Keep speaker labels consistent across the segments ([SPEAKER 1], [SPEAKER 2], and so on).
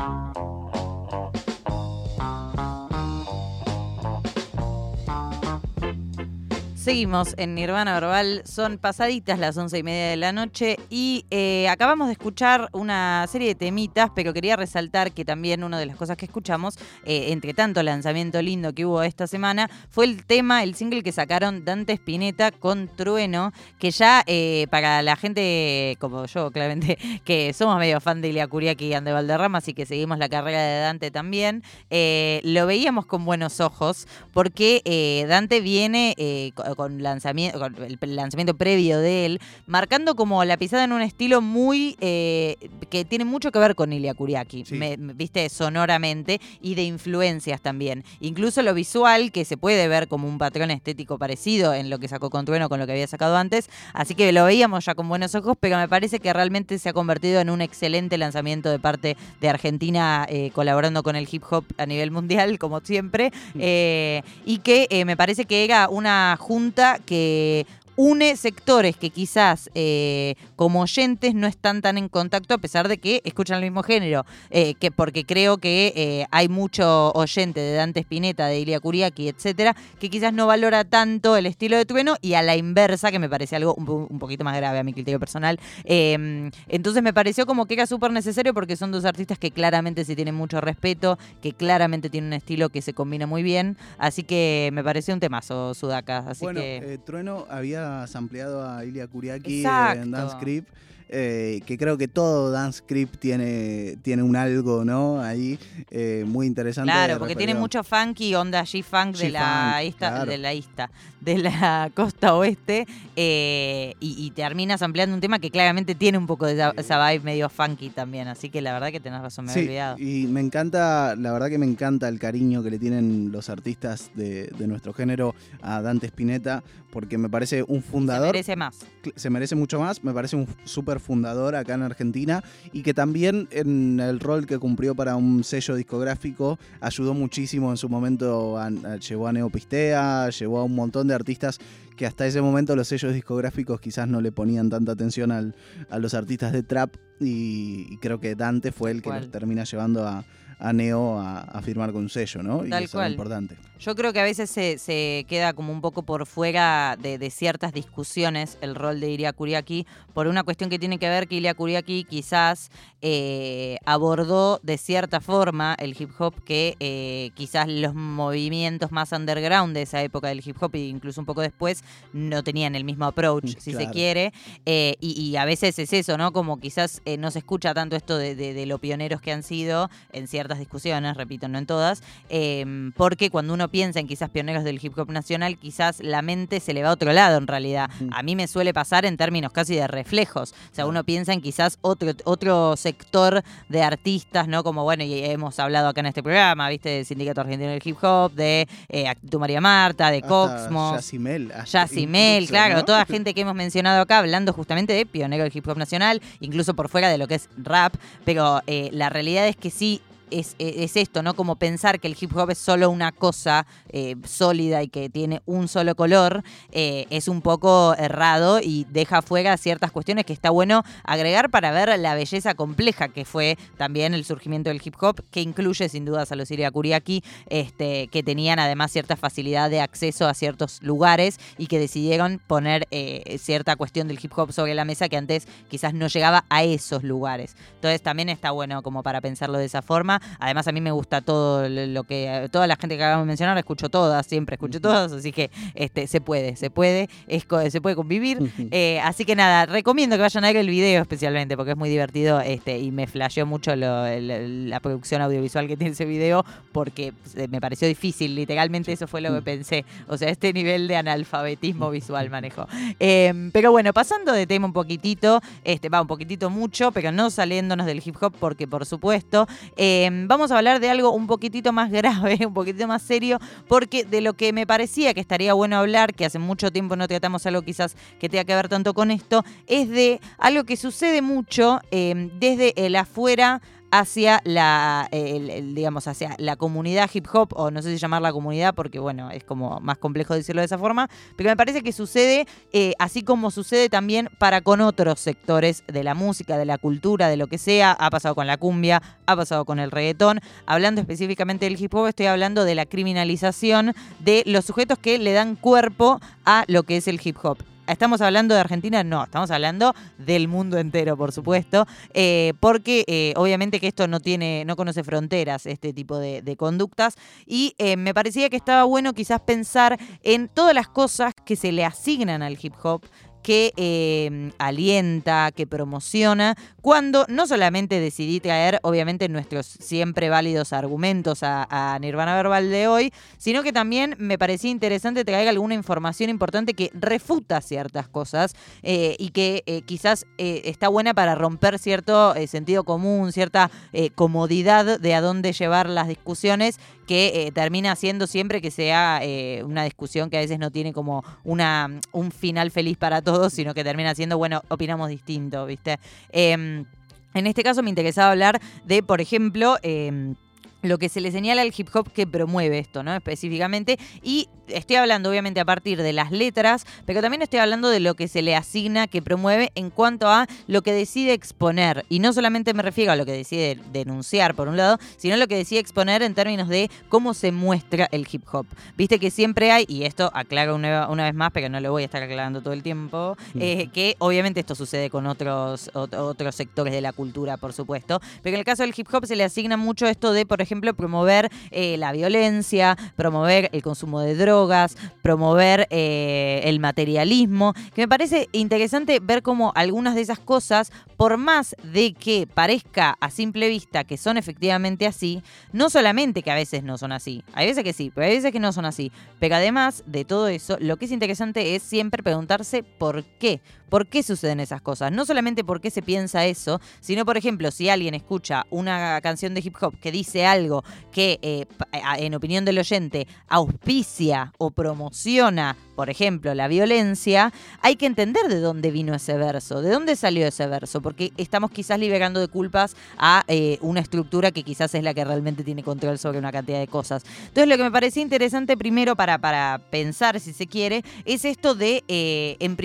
[SPEAKER 1] Thank you. Seguimos en Nirvana Verbal, son pasaditas las once y media de la noche y eh, acabamos de escuchar una serie de temitas, pero quería resaltar que también una de las cosas que escuchamos, eh, entre tanto lanzamiento lindo que hubo esta semana, fue el tema, el single que sacaron Dante Spinetta con Trueno, que ya eh, para la gente como yo, claramente, que somos medio fan de Ilia Curiaki y Ande Valderrama, así que seguimos la carrera de Dante también, lo veíamos con buenos ojos, porque Dante viene con, lanzamiento, con el lanzamiento previo de él, marcando como la pisada en un estilo muy eh, que tiene mucho que ver con Ilya Kuriaki, viste, sonoramente y de influencias también. Incluso lo visual, que se puede ver como un patrón estético parecido en lo que sacó con Trueno con lo que había sacado antes. Así que lo veíamos ya con buenos ojos, pero me parece que realmente se ha convertido en un excelente lanzamiento de parte de Argentina, eh, colaborando con el hip hop a nivel mundial, como siempre. Mm. Eh, y que me parece que era una junta que une sectores que quizás eh, como oyentes no están tan en contacto a pesar de que escuchan el mismo género, eh, que porque creo que eh, hay mucho oyente de Dante Spinetta, de Ilia Kuriaki, etcétera, que quizás no valora tanto el estilo de Trueno y a la inversa, que me parece algo un, poquito más grave a mi criterio personal. Em, entonces me pareció como que era súper necesario porque son dos artistas que claramente se tienen mucho respeto, que claramente tienen un estilo que se combina muy bien, así que me pareció un temazo, Sudaka. Así
[SPEAKER 2] bueno,
[SPEAKER 1] que...
[SPEAKER 2] Trueno había ampliado a Ilya Kuriaki en Dance Creep. Eh, que creo que todo Dance Creep tiene, tiene un algo, ¿no? Ahí eh, muy interesante.
[SPEAKER 1] Claro, porque tiene mucho funky, onda G-Funk de, la ista, de la ista, de la costa oeste, eh, y, terminas ampliando un tema que claramente tiene un poco de esa, vibe medio funky también, así que la verdad que tenés razón, me he olvidado.
[SPEAKER 2] Y me encanta, la verdad que me encanta el cariño que le tienen los artistas de, de nuestro género a Dante Spinetta, porque me parece un fundador. Se
[SPEAKER 1] merece más.
[SPEAKER 2] Se merece mucho más, me parece un súper fundador acá en Argentina y que también en el rol que cumplió para un sello discográfico ayudó muchísimo en su momento, llevó a Neopistea, llevó a un montón de artistas que hasta ese momento los sellos discográficos quizás no le ponían tanta atención a los artistas de trap y, creo que Dante fue el que los termina llevando a, Neo a, firmar con un sello, ¿no?
[SPEAKER 1] y eso es
[SPEAKER 2] importante.
[SPEAKER 1] Yo creo que a veces se, queda como un poco por fuera de, ciertas discusiones el rol de Iria Kuriaki por una cuestión que tiene que ver que Iria Kuriaki quizás eh, abordó de cierta forma el hip hop que eh, quizás los movimientos más underground de esa época del hip hop e incluso un poco después no tenían el mismo approach, mm, si se quiere. Eh, y, a veces es eso, ¿no? Como quizás no se escucha tanto esto de, de, lo pioneros que han sido en ciertas discusiones, repito, no en todas, porque cuando uno piensa en quizás pioneros del hip hop nacional, quizás la mente se le va a otro lado en realidad. A mí me suele pasar en términos casi de reflejos. O sea, uno piensa en quizás otro, otro sector de artistas, ¿no? Como, bueno, y hemos hablado acá en este programa, ¿viste? Del Sindicato Argentino del Hip Hop, de eh, Actitud María Marta, de Coxmo.
[SPEAKER 2] Yacimel.
[SPEAKER 1] Yacimel, claro. Toda gente que hemos mencionado acá hablando justamente de pionero del hip hop nacional, incluso por fuera de lo que es rap. Pero eh, la realidad es que sí es, esto, ¿no? Como pensar que el hip hop es solo una cosa eh, sólida y que tiene un solo color, eh, es un poco errado y deja fuera ciertas cuestiones que está bueno agregar para ver la belleza compleja que fue también el surgimiento del hip hop, que incluye sin dudas a los Iria Kuriaki, este, que tenían además cierta facilidad de acceso a ciertos lugares y que decidieron poner eh, cierta cuestión del hip hop sobre la mesa que antes quizás no llegaba a esos lugares. Entonces también está bueno como para pensarlo de esa forma. Además, a mí me gusta todo lo que. Toda la gente que acabamos de mencionar, escucho todas, siempre escucho todas, así que este, se puede, se puede, es, se puede convivir. Eh, así que nada, recomiendo que vayan a ver el video especialmente, porque es muy divertido este, y me flasheó mucho la producción audiovisual que tiene ese video, porque me pareció difícil, literalmente eso fue lo que pensé. O sea, este nivel de analfabetismo visual manejo. Em, pero bueno, pasando de tema un poquitito, este, va un poquitito mucho, pero no saliéndonos del hip hop, porque por supuesto. Eh, Em, vamos a hablar de algo un poquitito más grave, un poquitito más serio, porque de lo que me parecía que estaría bueno hablar, que hace mucho tiempo no tratamos algo quizás que tenga que ver tanto con esto, es de algo que sucede mucho em, desde el afuera hacia la, digamos, hacia la comunidad hip hop, o no sé si llamarla comunidad porque, bueno, es como más complejo decirlo de esa forma, pero me parece que sucede eh, así como sucede también para con otros sectores de la música, de la cultura, de lo que sea, ha pasado con la cumbia, ha pasado con el reggaetón, hablando específicamente del hip hop, estoy hablando de la criminalización de los sujetos que le dan cuerpo a lo que es el hip hop. ¿Estamos hablando de Argentina? No, estamos hablando del mundo entero, por supuesto, eh, porque eh, obviamente que esto no tiene, no conoce fronteras, este tipo de, conductas, y eh, me parecía que estaba bueno quizás pensar en todas las cosas que se le asignan al hip hop que em, alienta, que promociona, cuando no solamente decidí traer, obviamente, nuestros siempre válidos argumentos a, Nirvana Verbal de hoy, sino que también me parecía interesante traer alguna información importante que refuta ciertas cosas eh, y que eh, quizás eh, está buena para romper cierto sentido común, cierta comodidad de a dónde llevar las discusiones que termina siendo siempre que sea una discusión que a veces no tiene como una, un final feliz para todos sino que termina siendo, bueno, opinamos distinto, ¿viste? Em, en este caso me interesaba hablar de, por ejemplo, em, lo que se le señala al hip hop que promueve esto, ¿no? Específicamente. Y estoy hablando obviamente a partir de las letras, pero también estoy hablando de lo que se le asigna que promueve en cuanto a lo que decide exponer. Y no solamente me refiero a lo que decide denunciar, por un lado, sino lo que decide exponer en términos de cómo se muestra el hip hop. Viste que siempre hay, y esto aclaro una, vez más, pero no lo voy a estar aclarando todo el tiempo, eh, que obviamente esto sucede con otros, otros sectores de la cultura, por supuesto, pero en el caso del hip hop se le asigna mucho esto de, por ejemplo, promover eh, la violencia, promover el consumo de drogas, promover eh, el materialismo, que me parece interesante ver cómo algunas de esas cosas, por más de que parezca a simple vista que son efectivamente así, no solamente que a veces no son así, hay veces que sí, pero hay veces que no son así, pero además de todo eso, lo que es interesante es siempre preguntarse por qué, por qué suceden esas cosas, no solamente por qué se piensa eso, sino por ejemplo, si alguien escucha una canción de hip hop que dice algo que eh, en opinión del oyente auspicia o promociona, por ejemplo, la violencia, hay que entender de dónde vino ese verso, de dónde salió ese verso, porque estamos quizás liberando de culpas a eh, una estructura que quizás es la que realmente tiene control sobre una cantidad de cosas. Entonces, lo que me parece interesante primero para, para pensar, si se quiere, es esto de, eh, en,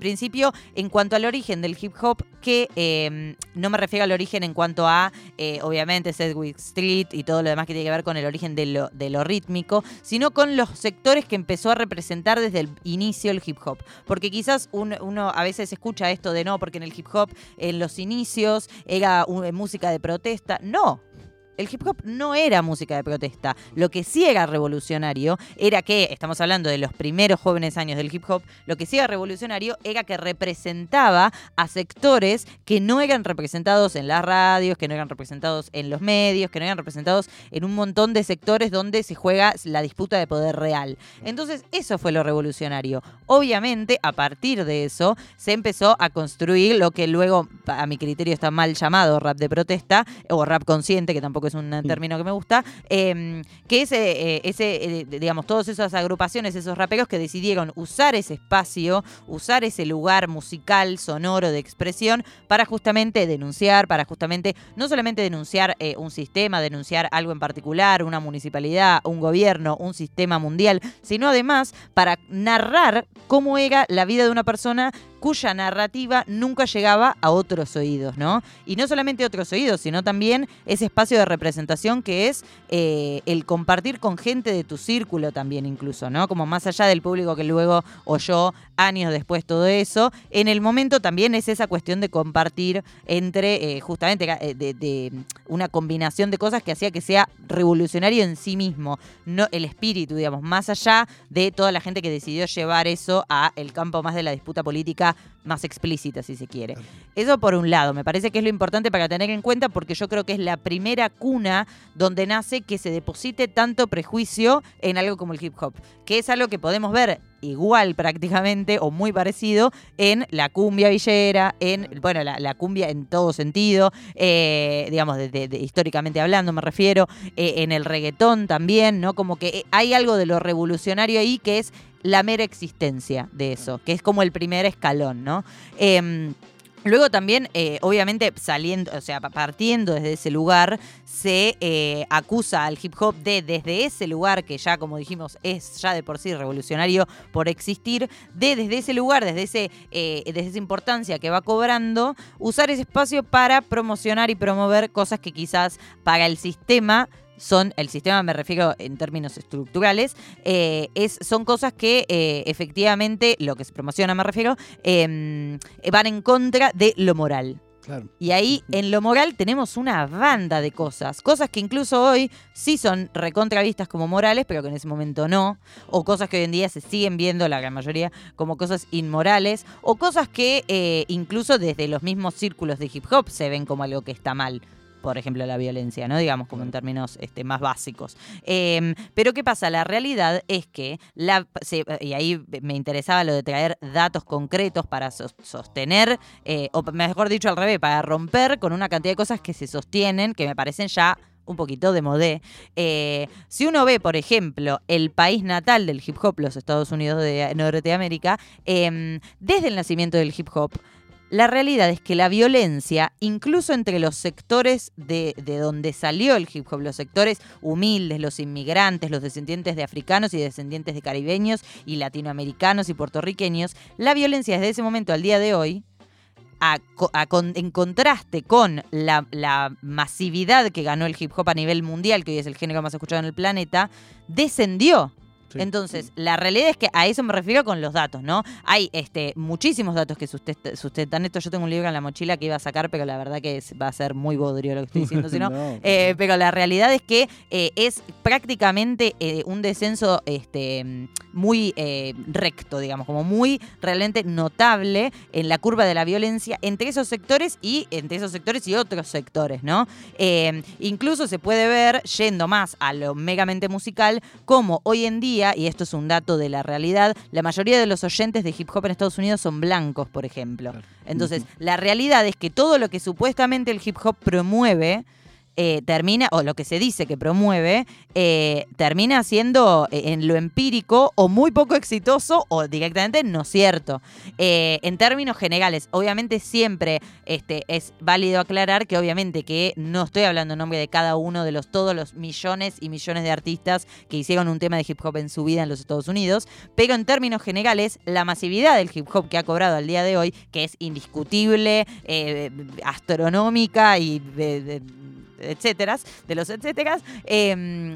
[SPEAKER 1] principio, en cuanto al origen del hip hop, que em, no me refiero al origen en cuanto a, eh, obviamente, Sedgwick Street y todo lo demás que tiene que ver con el origen de lo, de lo rítmico, sino con los sectores que empezó a representar desde el inicio el hip hop. Porque quizás uno a veces escucha esto de no, porque en el hip hop en los inicios era música de protesta. No, el hip hop no era música de protesta. Lo que sí era revolucionario era que, estamos hablando de los primeros jóvenes años del hip hop, lo que sí era revolucionario era que representaba a sectores que no eran representados en las radios, que no eran representados en los medios, que no eran representados en un montón de sectores donde se juega la disputa de poder real. Entonces, eso fue lo revolucionario. Obviamente, a partir de eso, se empezó a construir lo que luego, a mi criterio, está mal llamado rap de protesta, o rap consciente, que tampoco es un término que me gusta, em, que es eh, ese, eh, digamos, todas esas agrupaciones, esos raperos que decidieron usar ese espacio, usar ese lugar musical, sonoro, de expresión, para justamente denunciar, para justamente no solamente denunciar eh, un sistema, denunciar algo en particular, una municipalidad, un gobierno, un sistema mundial, sino además para narrar cómo era la vida de una persona cuya narrativa nunca llegaba a otros oídos, ¿no? Y no solamente otros oídos, sino también ese espacio de representación que es eh, el compartir con gente de tu círculo también incluso, ¿no? Como más allá del público que luego oyó años después todo eso, en el momento también es esa cuestión de compartir entre eh, justamente eh, de, una combinación de cosas que hacía que sea revolucionario en sí mismo, no el espíritu, digamos, más allá de toda la gente que decidió llevar eso a el campo más de la disputa política más explícita, si se quiere. Eso por un lado, me parece que es lo importante para tener en cuenta porque yo creo que es la primera cuna donde nace que se deposite tanto prejuicio en algo como el hip hop, que es algo que podemos ver igual prácticamente o muy parecido en la cumbia villera, en, bueno, la, cumbia en todo sentido, eh, digamos, de, históricamente hablando me refiero, eh, en el reggaetón también, ¿no? Como que hay algo de lo revolucionario ahí que es la mera existencia de eso, que es como el primer escalón, ¿no? Em, Luego también, eh, obviamente, saliendo, o sea, partiendo desde ese lugar, se eh, acusa al hip hop de, desde ese lugar, que ya, como dijimos, es ya de por sí revolucionario por existir, de desde ese lugar, desde, ese, eh, desde esa importancia que va cobrando, usar ese espacio para promocionar y promover cosas que quizás para el sistema son, el sistema me refiero en términos estructurales, eh, es, son cosas que eh, efectivamente, lo que se promociona me refiero, em, van en contra de lo moral. Y ahí en lo moral tenemos una banda de cosas. Cosas que incluso hoy sí son recontravistas como morales, pero que en ese momento no. O cosas que hoy en día se siguen viendo, la gran mayoría, como cosas inmorales. O cosas que eh, incluso desde los mismos círculos de hip hop se ven como algo que está mal por ejemplo, la violencia, ¿no? Digamos, como en términos este, más básicos. Em, pero ¿qué pasa? La realidad es que, la, y ahí me interesaba lo de traer datos concretos para sostener, eh, o mejor dicho al revés, para romper con una cantidad de cosas que se sostienen, que me parecen ya un poquito de modé. Eh, si uno ve, por ejemplo, el país natal del hip hop, los Estados Unidos de Norteamérica, em, desde el nacimiento del hip hop, la realidad es que la violencia, incluso entre los sectores de, donde salió el hip hop, los sectores humildes, los inmigrantes, los descendientes de africanos y descendientes de caribeños y latinoamericanos y puertorriqueños, la violencia desde ese momento al día de hoy, en contraste con la, la masividad que ganó el hip hop a nivel mundial, que hoy es el género más escuchado en el planeta, descendió. Entonces, la realidad es que a eso me refiero con los datos, ¿no? Hay este, muchísimos datos que sustentan esto. Yo tengo un libro en la mochila que iba a sacar, pero la verdad que va a ser muy bodrio lo que estoy diciendo, si no. Eh, pero la realidad es que eh, es prácticamente eh, un descenso este, muy recto, digamos, como muy realmente notable en la curva de la violencia entre esos sectores y entre esos sectores y otros sectores, ¿no? incluso se puede ver, yendo más a lo megamente musical, como hoy en día y esto es un dato de la realidad, la mayoría de los oyentes de hip hop en Estados Unidos son blancos, por ejemplo. Entonces, la realidad es que todo lo que supuestamente el hip hop promueve, eh, termina, o lo que se dice que promueve, eh, termina siendo eh, en lo empírico o muy poco exitoso o directamente no cierto. en términos generales, obviamente siempre este, es válido aclarar que obviamente que no estoy hablando en nombre de cada uno de los todos los millones y millones de artistas que hicieron un tema de hip hop en su vida en los Estados Unidos, pero en términos generales, la masividad del hip hop que ha cobrado al día de hoy, que es indiscutible, astronómica y etcétera, de los etcéteras, em,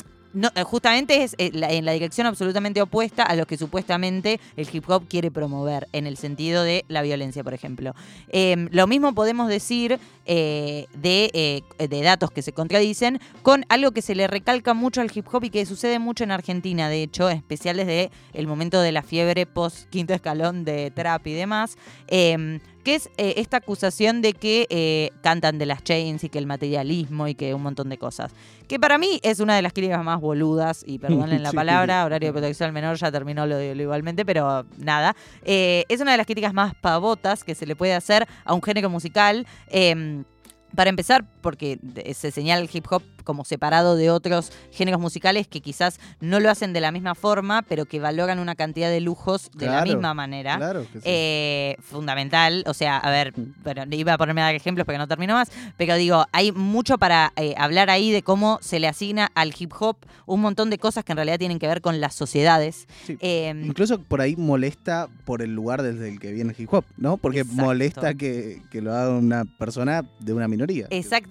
[SPEAKER 1] eh, justamente es eh, en la dirección absolutamente opuesta a lo que supuestamente el hip hop quiere promover, en el sentido de la violencia, por ejemplo. Em, lo mismo podemos decir eh, de, de, datos que se contradicen con algo que se le recalca mucho al hip hop y que sucede mucho en Argentina, de hecho, especial desde el momento de la fiebre post quinto escalón de trap y demás em, que es eh, esta acusación de que eh, cantan de las chains y que el materialismo y que un montón de cosas. Que para mí es una de las críticas más boludas, y perdonen la palabra, horario de protección al menor, ya terminó lo, lo igualmente, pero nada. Eh, es una de las críticas más pavotas que se le puede hacer a un género musical. Em, para empezar, porque se señala el hip hop como separado de otros géneros musicales que quizás no lo hacen de la misma forma, pero que valoran una cantidad de lujos de la misma manera.
[SPEAKER 2] Claro que sí.
[SPEAKER 1] Eh, fundamental. O sea, a ver, bueno, iba a ponerme a dar ejemplos porque no termino más, pero digo, hay mucho para eh, hablar ahí de cómo se le asigna al hip hop un montón de cosas que en realidad tienen que ver con las sociedades.
[SPEAKER 2] Em, Incluso por ahí molesta por el lugar desde el que viene el hip hop, ¿no? Porque molesta que, que, lo haga una persona de una minoría.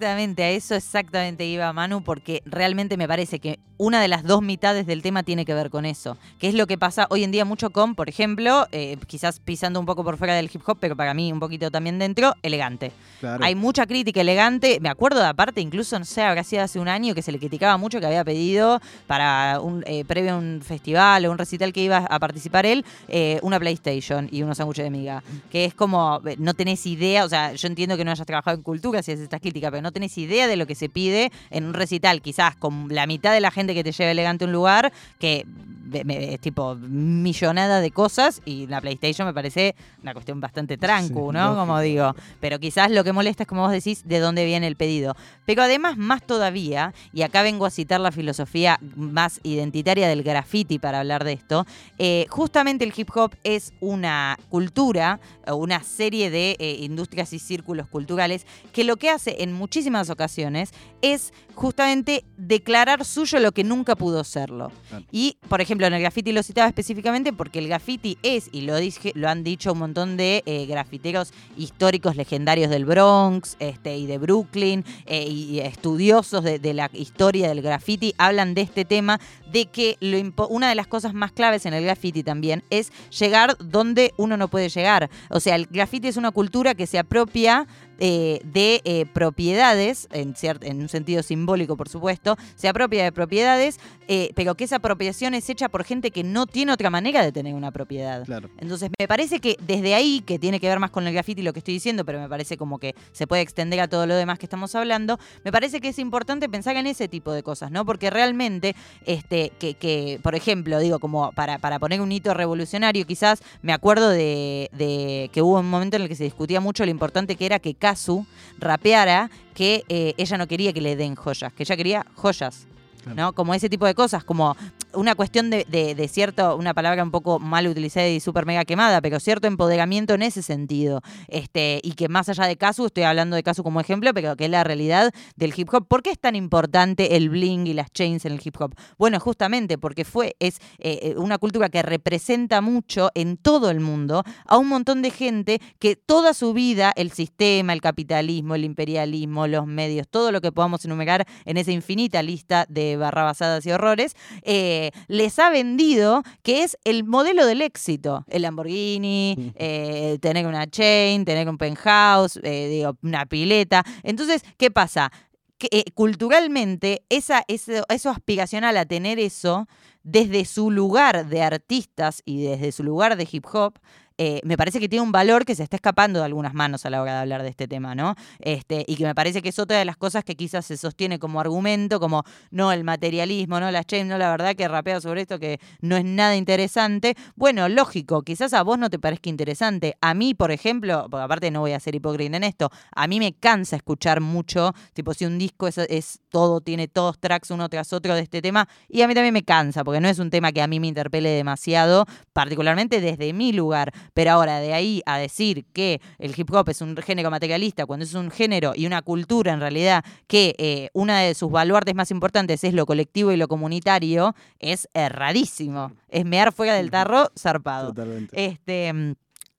[SPEAKER 1] Exactamente, a eso exactamente iba Manu porque realmente me parece que una de las dos mitades del tema tiene que ver con eso, que es lo que pasa hoy en día mucho con, por ejemplo, eh, quizás pisando un poco por fuera del hip hop, pero para mí un poquito también dentro, elegante. Hay mucha crítica elegante, me acuerdo de aparte, incluso, no sé, habrá sido hace un año que se le criticaba mucho que había pedido para un eh, previo a un festival o un recital que iba a participar él, eh, una PlayStation y unos sándwiches de miga, que es como, no tenés idea, o sea, yo entiendo que no hayas trabajado en cultura si es esta crítica, pero no tenés idea de lo que se pide en un recital, quizás con la mitad de la gente que te lleve elegante a un lugar, que es tipo millonada de cosas y la PlayStation me parece una cuestión bastante trancu,
[SPEAKER 2] Sí,
[SPEAKER 1] ¿no? Como digo. Pero quizás lo que molesta es, como vos decís, de dónde viene el pedido. Pero además, más todavía, y acá vengo a citar la filosofía más identitaria del graffiti para hablar de esto, eh, justamente el hip hop es una cultura, o una serie de eh, industrias y círculos culturales que lo que hace en muchísimas ocasiones es justamente declarar suyo lo que nunca pudo serlo.
[SPEAKER 2] Claro.
[SPEAKER 1] Y, por ejemplo, en el graffiti lo citaba específicamente porque el graffiti es, y lo, dije, lo han dicho un montón de eh, grafiteros históricos legendarios del Bronx este, y de Brooklyn, eh, y estudiosos de, de la historia del graffiti, hablan de este tema, de que lo una de las cosas más claves en el graffiti también es llegar donde uno no puede llegar. O sea, el graffiti es una cultura que se apropia eh, de eh, propiedades, en, en un sentido simbólico, por supuesto, se apropia de propiedades, eh, pero que esa apropiación es hecha por gente que no tiene otra manera de tener una propiedad.
[SPEAKER 2] Claro.
[SPEAKER 1] Entonces, me parece que desde ahí, que tiene que ver más con el graffiti lo que estoy diciendo, pero me parece como que se puede extender a todo lo demás que estamos hablando, me parece que es importante pensar en ese tipo de cosas, ¿no? Porque realmente, este, que, que, por ejemplo, digo, como para, para poner un hito revolucionario, quizás me acuerdo de, de que hubo un momento en el que se discutía mucho lo importante que era que Kazu rapeara que eh, ella no quería que le den joyas, que ella quería joyas. ¿No? Como ese tipo de cosas, como una cuestión de cierto, una palabra un poco mal utilizada y súper mega quemada, pero cierto empoderamiento en ese sentido. Este, y que más allá de Casu, estoy hablando de Casu como ejemplo, pero que es la realidad del hip hop. ¿Por qué es tan importante el bling y las chains en el hip hop? Bueno, justamente porque fue, es eh, eh, una cultura que representa mucho en todo el mundo a un montón de gente que toda su vida el sistema, el capitalismo, el imperialismo, los medios, todo lo que podamos enumerar en esa infinita lista de barrabasadas y horrores, eh, les ha vendido que es el modelo del éxito. El Lamborghini, eh, tener una chain, tener un penthouse, eh, digo, una pileta. Entonces, ¿qué pasa? Que, eh, culturalmente, esa, eso, eso aspiracional a tener eso, desde su lugar de artistas y desde su lugar de hip hop, eh, me parece que tiene un valor que se está escapando de algunas manos a la hora de hablar de este tema, ¿no? Este, y que me parece que es otra de las cosas que quizás se sostiene como argumento, como no el materialismo, no las chains, no la verdad que rapea sobre esto que no es nada interesante. Bueno, lógico, quizás a vos no te parezca interesante. A mí, por ejemplo, porque aparte no voy a ser hipócrita en esto, a mí me cansa escuchar mucho, tipo si un disco es, es todo, tiene todos tracks uno tras otro de este tema, y a mí también me cansa, porque no es un tema que a mí me interpele demasiado, particularmente desde mi lugar. Pero ahora, de ahí a decir que el hip hop es un género materialista, cuando es un género y una cultura en realidad que eh, una de sus baluartes más importantes es lo colectivo y lo comunitario, es erradísimo. Es mear fuera del tarro zarpado.
[SPEAKER 2] Totalmente.
[SPEAKER 1] Este.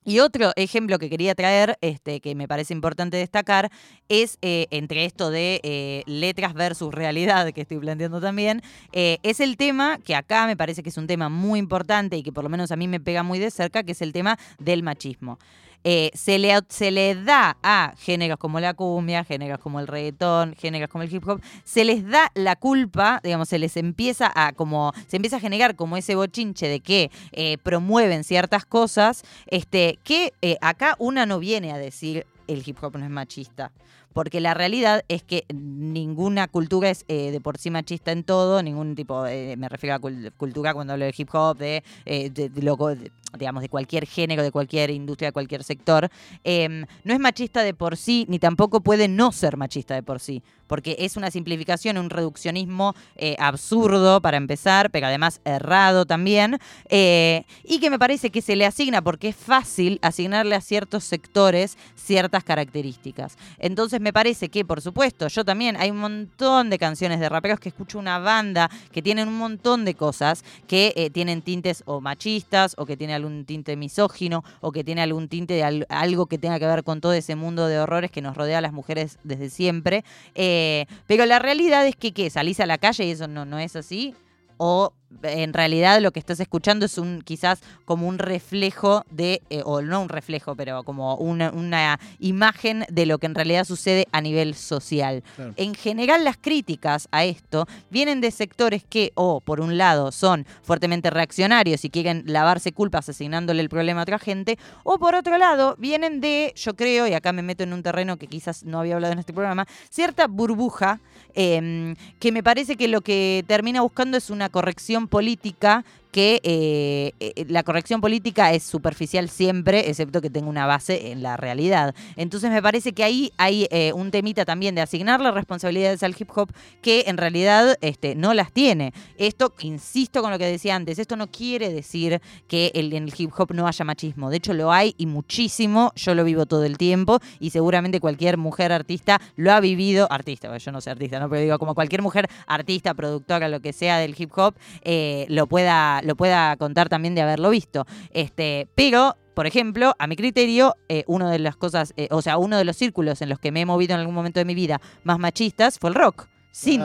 [SPEAKER 1] Y otro ejemplo que quería traer, este, que me parece importante destacar, es eh, entre esto de eh, letras versus realidad que estoy planteando también, eh, es el tema que acá me parece que es un tema muy importante y que por lo menos a mí me pega muy de cerca, que es el tema del machismo. Eh, se, le, se le da a géneros como la cumbia, géneros como el reggaetón, géneros como el hip hop, se les da la culpa, digamos, se les empieza a como, se empieza a generar como ese bochinche de que eh, promueven ciertas cosas, este, que eh, acá una no viene a decir el hip hop no es machista. Porque la realidad es que ninguna cultura es eh, de por sí machista en todo, ningún tipo, eh, me refiero a cul- cultura cuando hablo de hip hop, de, eh, de- de loco- de- digamos, de cualquier género, de cualquier industria, de cualquier sector. Em, no es machista de por sí, ni tampoco puede no ser machista de por sí. Porque es una simplificación, un reduccionismo eh, absurdo para empezar, pero además errado también. eh, y que me parece que se le asigna, porque es fácil asignarle a ciertos sectores ciertas características. Entonces me parece que, por supuesto, yo también hay un montón de canciones de raperos que escucho una banda que tienen un montón de cosas que eh, tienen tintes o machistas o que tiene algún tinte misógino o que tiene algún tinte de al- algo que tenga que ver con todo ese mundo de horrores que nos rodea a las mujeres desde siempre. Eh, pero la realidad es que, ¿qué? Salís a la calle y eso no, no es así. O en realidad lo que estás escuchando es un quizás como un reflejo de, eh, o no un reflejo, pero como una, una imagen de lo que en realidad sucede a nivel social.
[SPEAKER 2] Claro.
[SPEAKER 1] En general las críticas a esto vienen de sectores que, o por un lado, son fuertemente reaccionarios y quieren lavarse culpas asignándole el problema a otra gente, o por otro lado, vienen de, yo creo, y acá me meto en un terreno que quizás no había hablado en este programa, cierta burbuja eh, que me parece que lo que termina buscando es una corrección política que eh, eh, la corrección política es superficial siempre, excepto que tenga una base en la realidad. Entonces me parece que ahí hay eh, un temita también de asignarle responsabilidades al hip hop que en realidad este, no las tiene. Esto, insisto con lo que decía antes, esto no quiere decir que en el hip hop no haya machismo. De hecho, lo hay y muchísimo. Yo lo vivo todo el tiempo y seguramente cualquier mujer artista lo ha vivido. Artista, yo no soy artista, ¿no? Pero digo, como cualquier mujer artista, productora, lo que sea del hip hop, eh, lo, pueda, lo pueda contar también de haberlo visto. Este, pero por ejemplo, a mi criterio, eh, una de las cosas, eh, o sea, uno de los círculos en los que me he movido en algún momento de mi vida más machistas fue el rock. Sin,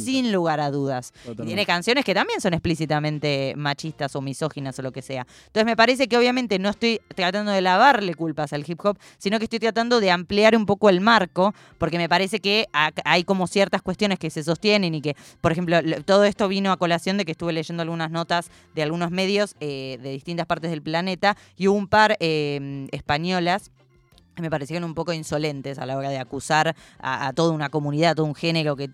[SPEAKER 1] sin lugar a dudas. tiene canciones que también son explícitamente machistas o misóginas o lo que sea. Entonces me parece que obviamente no estoy tratando de lavarle culpas al hip hop, sino que estoy tratando de ampliar un poco el marco, porque me parece que hay como ciertas cuestiones que se sostienen y que, por ejemplo, todo esto vino a colación de que estuve leyendo algunas notas de algunos medios eh, de distintas partes del planeta y hubo un par eh, españolas me parecieron un poco insolentes a la hora de acusar a, toda una comunidad, a todo un género que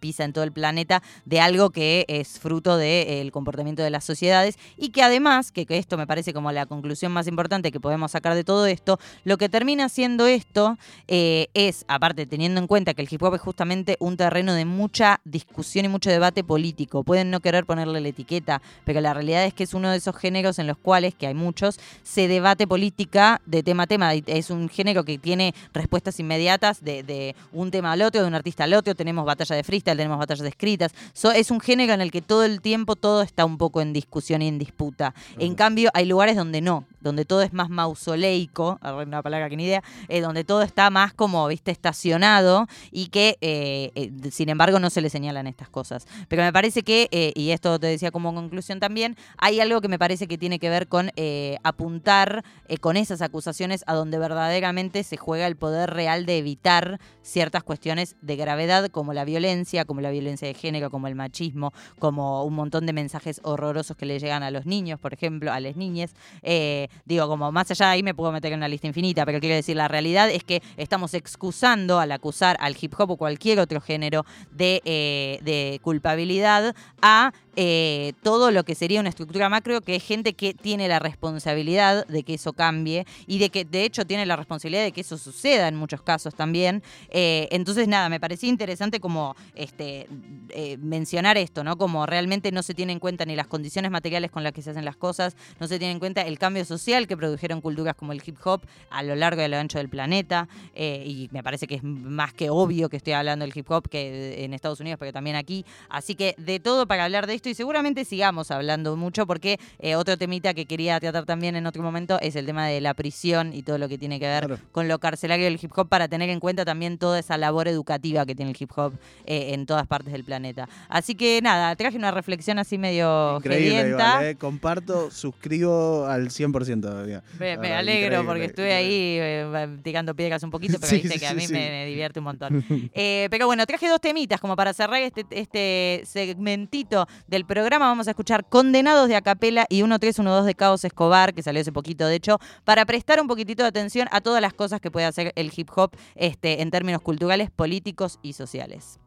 [SPEAKER 1] pisa en todo el planeta de algo que es fruto del comportamiento de las sociedades y que además, que, esto me parece como la conclusión más importante que podemos sacar de todo esto, lo que termina siendo esto eh, es, aparte teniendo en cuenta que el hip hop es justamente un terreno de mucha discusión y mucho debate político, pueden no querer ponerle la etiqueta, pero la realidad es que es uno de esos géneros en los cuales, que hay muchos, se debate política de tema a tema, es un género que tiene respuestas inmediatas de, un tema al otro, de un artista al otro. Tenemos batalla de freestyle, tenemos batallas de escritas. es un género en el que todo el tiempo todo está un poco en discusión y en disputa. En cambio, hay lugares donde no, donde todo es más mausoleico, una palabra que ni idea, eh, donde todo está más como, viste, estacionado y que, eh, eh, sin embargo, no se le señalan estas cosas. Pero me parece que, y esto te decía como conclusión también, hay algo que me parece que tiene que ver con apuntar con esas acusaciones a donde verdaderamente se juega el poder real de evitar ciertas cuestiones de gravedad como la violencia, como la violencia de género, como el machismo, como un montón de mensajes horrorosos que le llegan a los niños, por ejemplo, a las niñas. Eh, digo, como más allá de ahí me puedo meter en una lista infinita, pero quiero decir, la realidad es que estamos excusando al acusar al hip hop o cualquier otro género de, eh, culpabilidad a eh, todo lo que sería una estructura macro, que es gente que tiene la responsabilidad de que eso cambie y de que de hecho tiene la responsabilidad de que eso suceda en muchos casos también. Eh, entonces, nada, me parecía interesante como este, eh, mencionar esto, ¿no? Como realmente no se tiene en cuenta ni las condiciones materiales con las que se hacen las cosas, no se tiene en cuenta el cambio social que produjeron culturas como el hip hop a lo largo y a lo ancho del planeta. y me parece que es más que obvio que estoy hablando del hip hop que en Estados Unidos, pero también aquí. Así que de todo para hablar de esto y seguramente sigamos hablando mucho porque eh, otro temita que quería tratar también en otro momento es el tema de la prisión y todo lo que tiene que ver con lo carcelario del hip hop para tener en cuenta también toda esa labor educativa que tiene el hip hop eh, en todas partes del planeta. Así que nada, traje una reflexión así medio
[SPEAKER 2] Increíble, eh. Comparto, suscribo al 100% todavía.
[SPEAKER 1] Me, alegro porque estuve ahí tirando piedras un poquito, pero dice que a mí me, divierte un montón. pero bueno, traje dos temitas como para cerrar este, este segmentito del programa vamos a escuchar Condenados de Acapela y 1312 de Caos Escobar, que salió hace poquito, de hecho, para prestar un poquitito de atención a todas las cosas que puede hacer el hip hop este, en términos culturales, políticos y sociales.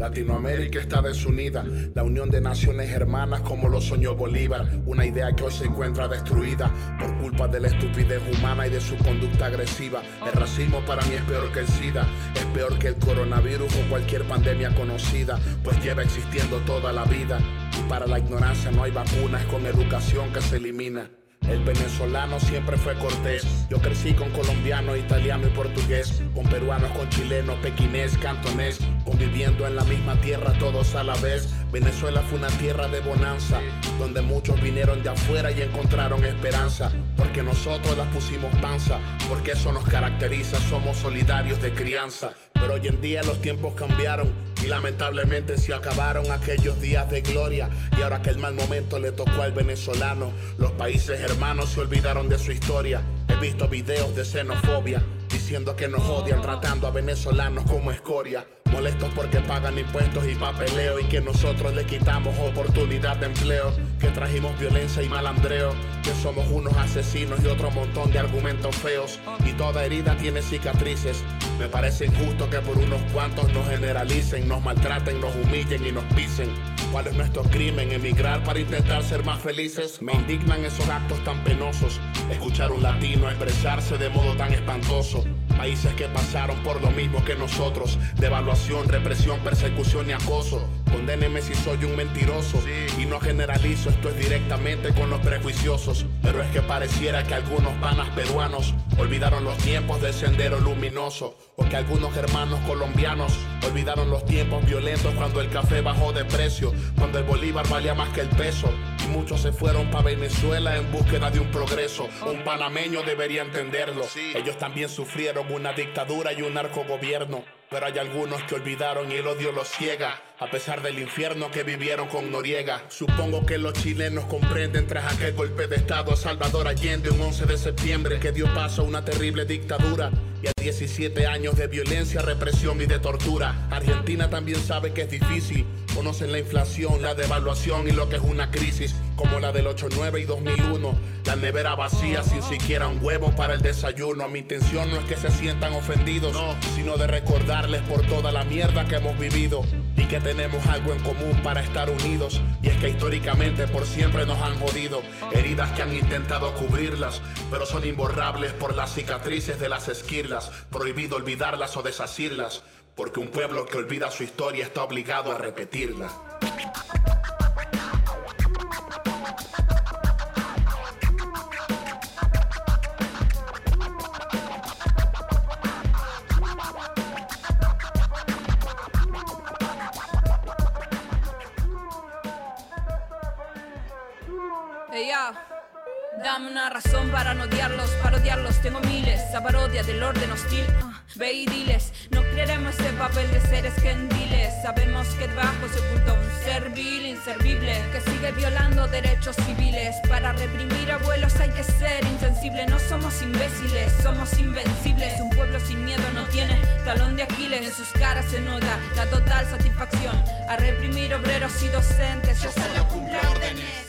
[SPEAKER 3] Latinoamérica está desunida, la unión de naciones hermanas como lo soñó Bolívar, una idea que hoy se encuentra destruida por culpa de la estupidez humana y de su conducta agresiva. El racismo para mí es peor que el SIDA, es peor que el coronavirus o cualquier pandemia conocida, pues lleva existiendo toda la vida. Y para la ignorancia no hay vacunas, con educación que se elimina. El venezolano siempre fue cortés. Yo crecí con colombiano, italiano y portugués. Con peruanos, con chilenos, pequinés, cantonés. Conviviendo en la misma tierra todos a la vez. Venezuela fue una tierra de bonanza. Donde muchos vinieron de afuera y encontraron esperanza. Porque nosotros las pusimos panza. Porque eso nos caracteriza. Somos solidarios de crianza. Pero hoy en día los tiempos cambiaron y lamentablemente se acabaron aquellos días de gloria. Y ahora que el mal momento le tocó al venezolano, los países hermanos se olvidaron de su historia. He visto videos de xenofobia diciendo que nos odian, tratando a venezolanos como escoria. Molestos porque pagan impuestos y papeleo y que nosotros le quitamos oportunidad de empleo, que trajimos violencia y malandreo, que somos unos asesinos y otro montón de argumentos feos y toda herida tiene cicatrices. Me parece injusto que por unos cuantos nos generalicen, nos maltraten, nos humillen y nos pisen. ¿Cuál es nuestro crimen? Emigrar para intentar ser más felices. Me indignan esos actos tan penosos. Escuchar un latino expresarse de modo tan espantoso. Países que pasaron por lo mismo que nosotros. Devaluación, represión, persecución y acoso. Condéneme si soy un mentiroso. Y no generalizo, esto es directamente con los prejuiciosos. Pero es que pareciera que algunos panas peruanos olvidaron los tiempos del sendero luminoso. O que algunos hermanos colombianos olvidaron los tiempos violentos cuando el café bajó de precio. Cuando el bolívar valía más que el peso. Muchos se fueron para Venezuela en búsqueda de un progreso. Un panameño debería entenderlo. Ellos también sufrieron una dictadura y un narcogobierno. Pero hay algunos que olvidaron y el odio los ciega, a pesar del infierno que vivieron con Noriega. Supongo que los chilenos comprenden tras aquel golpe de Estado a Salvador Allende un 11 de septiembre que dio paso a una terrible dictadura y a 17 años de violencia, represión y de tortura. Argentina también sabe que es difícil, conocen la inflación, la devaluación y lo que es una crisis, como la del 89 y 2001. La nevera vacía sin siquiera un huevo para el desayuno. Mi intención no es que se sientan ofendidos, sino de recordarles por toda la mierda que hemos vivido y que tenemos algo en común para estar unidos. Y es que históricamente por siempre nos han jodido. Heridas que han intentado cubrirlas, pero son imborrables por las cicatrices de las esquirlas. Prohibido olvidarlas o desasirlas, porque un pueblo que olvida su historia está obligado a repetirla.
[SPEAKER 4] Somos invencibles. Un pueblo sin miedo no tiene talón de Aquiles. En sus caras se nota la total satisfacción. A reprimir obreros y docentes, yo solo cumplo órdenes.